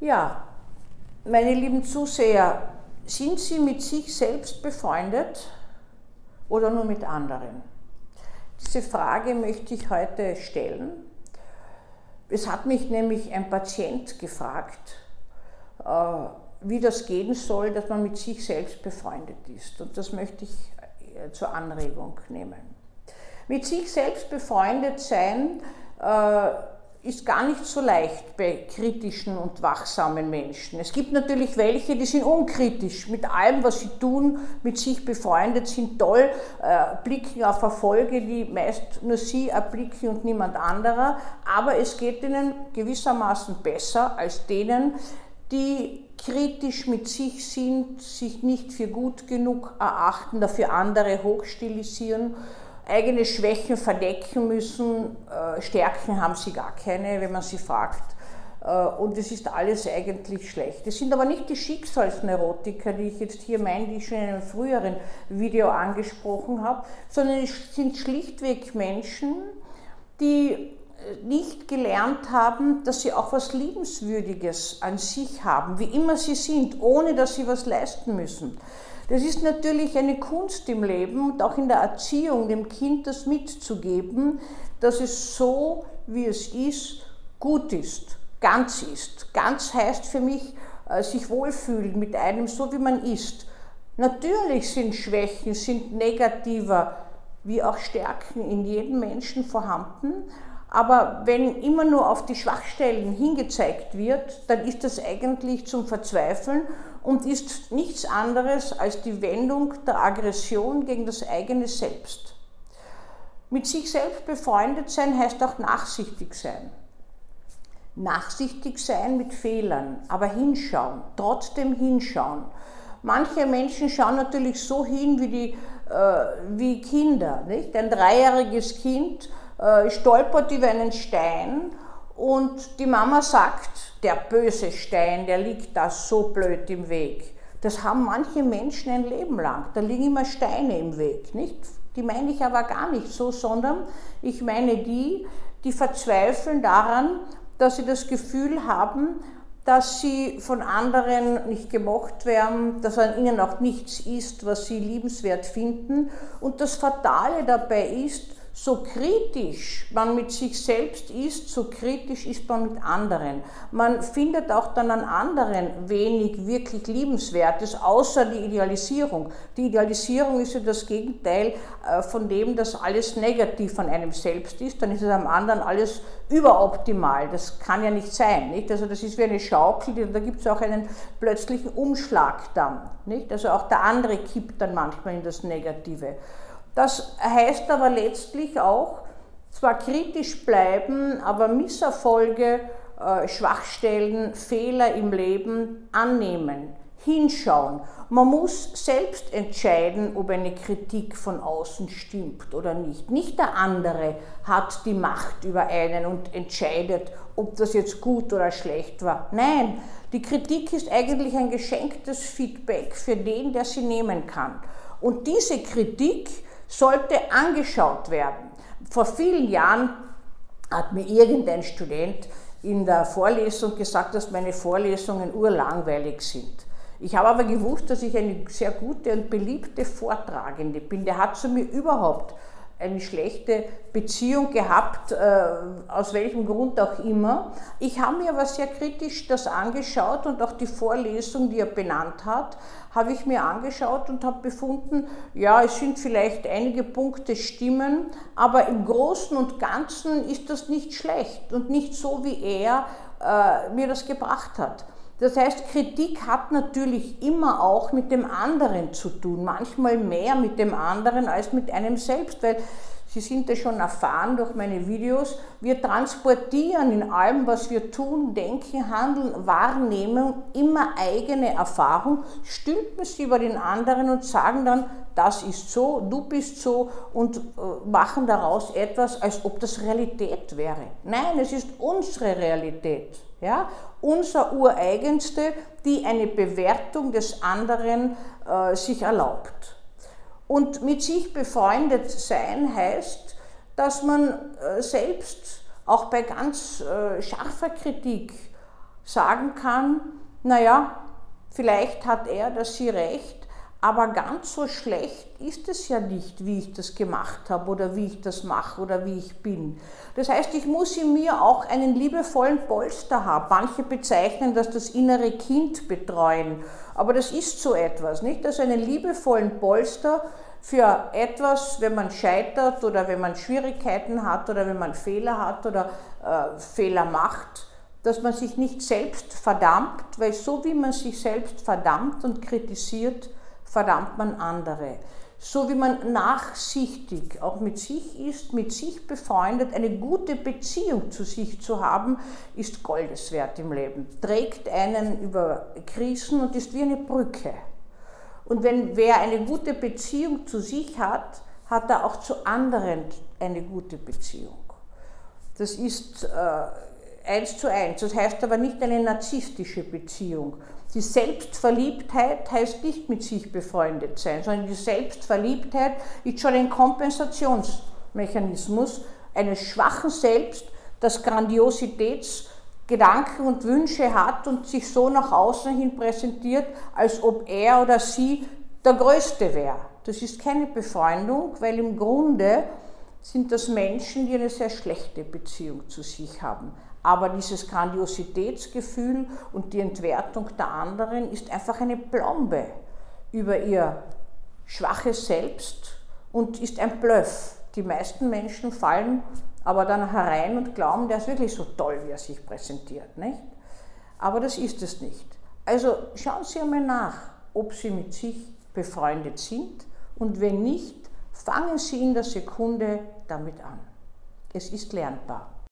Ja, meine lieben Zuseher, sind Sie mit sich selbst befreundet oder nur mit anderen? Diese Frage möchte ich heute stellen. Es hat mich nämlich ein Patient gefragt, äh, wie das gehen soll, dass man mit sich selbst befreundet ist. Und das möchte ich äh, zur Anregung nehmen. Mit sich selbst befreundet sein äh, ist gar nicht so leicht bei kritischen und wachsamen Menschen. Es gibt natürlich welche, die sind unkritisch mit allem, was sie tun, mit sich befreundet, sind toll, äh, blicken auf Erfolge, die meist nur sie erblicken und niemand anderer. Aber es geht ihnen gewissermaßen besser als denen, die kritisch mit sich sind, sich nicht für gut genug erachten, dafür andere hochstilisieren eigene Schwächen verdecken müssen. Äh, Stärken haben sie gar keine, wenn man sie fragt. Äh, und es ist alles eigentlich schlecht. Es sind aber nicht die Schicksalsneurotiker, die ich jetzt hier meine, die ich schon in einem früheren Video angesprochen habe, sondern es sind schlichtweg Menschen, die nicht gelernt haben, dass sie auch was Liebenswürdiges an sich haben, wie immer sie sind, ohne dass sie was leisten müssen. Das ist natürlich eine Kunst im Leben und auch in der Erziehung, dem Kind das mitzugeben, dass es so, wie es ist, gut ist, ganz ist. Ganz heißt für mich, äh, sich wohlfühlen mit einem, so wie man ist. Natürlich sind Schwächen, sind negativer, wie auch Stärken in jedem Menschen vorhanden, aber wenn immer nur auf die Schwachstellen hingezeigt wird, dann ist das eigentlich zum Verzweifeln und ist nichts anderes als die Wendung der Aggression gegen das eigene Selbst. Mit sich selbst befreundet sein heißt auch nachsichtig sein. Nachsichtig sein mit Fehlern, aber hinschauen, trotzdem hinschauen. Manche Menschen schauen natürlich so hin wie, die, äh, wie Kinder. Nicht? Ein dreijähriges Kind äh, stolpert über einen Stein und die Mama sagt, der böse Stein, der liegt da so blöd im Weg. Das haben manche Menschen ein Leben lang. Da liegen immer Steine im Weg, nicht? Die meine ich aber gar nicht so, sondern ich meine die, die verzweifeln daran, dass sie das Gefühl haben, dass sie von anderen nicht gemocht werden, dass an ihnen auch nichts ist, was sie liebenswert finden. Und das Fatale dabei ist, so kritisch man mit sich selbst ist, so kritisch ist man mit anderen. Man findet auch dann an anderen wenig wirklich Liebenswertes, außer die Idealisierung. Die Idealisierung ist ja das Gegenteil äh, von dem, dass alles negativ an einem selbst ist. Dann ist es am anderen alles überoptimal. Das kann ja nicht sein. Nicht? Also das ist wie eine Schaukel, da gibt es auch einen plötzlichen Umschlag dann. Nicht? Also auch der andere kippt dann manchmal in das Negative. Das heißt aber letztlich auch, zwar kritisch bleiben, aber Misserfolge, äh, Schwachstellen, Fehler im Leben annehmen, hinschauen. Man muss selbst entscheiden, ob eine Kritik von außen stimmt oder nicht. Nicht der andere hat die Macht über einen und entscheidet, ob das jetzt gut oder schlecht war. Nein, die Kritik ist eigentlich ein geschenktes Feedback für den, der sie nehmen kann. Und diese Kritik sollte angeschaut werden. Vor vielen Jahren hat mir irgendein Student in der Vorlesung gesagt, dass meine Vorlesungen urlangweilig sind. Ich habe aber gewusst, dass ich eine sehr gute und beliebte Vortragende bin. Der hat zu mir überhaupt eine schlechte Beziehung gehabt, äh, aus welchem Grund auch immer. Ich habe mir aber sehr kritisch das angeschaut und auch die Vorlesung, die er benannt hat, habe ich mir angeschaut und habe befunden, ja, es sind vielleicht einige Punkte stimmen, aber im Großen und Ganzen ist das nicht schlecht und nicht so, wie er äh, mir das gebracht hat. Das heißt, Kritik hat natürlich immer auch mit dem anderen zu tun, manchmal mehr mit dem anderen als mit einem selbst, weil Sie sind das schon erfahren durch meine Videos, wir transportieren in allem, was wir tun, denken, handeln, wahrnehmen, immer eigene Erfahrung, stülpen sie über den anderen und sagen dann, das ist so, du bist so und äh, machen daraus etwas, als ob das Realität wäre. Nein, es ist unsere Realität. Ja? Unser Ureigenste, die eine Bewertung des anderen äh, sich erlaubt. Und mit sich befreundet sein heißt, dass man äh, selbst auch bei ganz äh, scharfer Kritik sagen kann, naja, vielleicht hat er oder sie recht, aber ganz so schlecht ist es ja nicht, wie ich das gemacht habe oder wie ich das mache oder wie ich bin. Das heißt, ich muss in mir auch einen liebevollen Polster haben. Manche bezeichnen das das innere Kind betreuen, aber das ist so etwas, nicht? Also einen liebevollen Polster für etwas, wenn man scheitert oder wenn man Schwierigkeiten hat oder wenn man Fehler hat oder äh, Fehler macht, dass man sich nicht selbst verdammt, weil so wie man sich selbst verdammt und kritisiert, verdammt man andere. So wie man nachsichtig auch mit sich ist, mit sich befreundet, eine gute Beziehung zu sich zu haben, ist goldeswert im Leben. Trägt einen über Krisen und ist wie eine Brücke. Und wenn wer eine gute Beziehung zu sich hat, hat er auch zu anderen eine gute Beziehung. Das ist äh, eins zu eins. Das heißt aber nicht eine narzisstische Beziehung, die Selbstverliebtheit heißt nicht mit sich befreundet sein, sondern die Selbstverliebtheit ist schon ein Kompensationsmechanismus eines schwachen Selbst, das Grandiositätsgedanken und Wünsche hat und sich so nach außen hin präsentiert, als ob er oder sie der Größte wäre. Das ist keine Befreundung, weil im Grunde sind das Menschen, die eine sehr schlechte Beziehung zu sich haben. Aber dieses Grandiositätsgefühl und die Entwertung der anderen ist einfach eine Plombe über ihr schwaches Selbst und ist ein Bluff. Die meisten Menschen fallen aber dann herein und glauben, der ist wirklich so toll, wie er sich präsentiert. Nicht? Aber das ist es nicht. Also schauen Sie einmal nach, ob Sie mit sich befreundet sind und wenn nicht, fangen Sie in der Sekunde damit an. Es ist lernbar.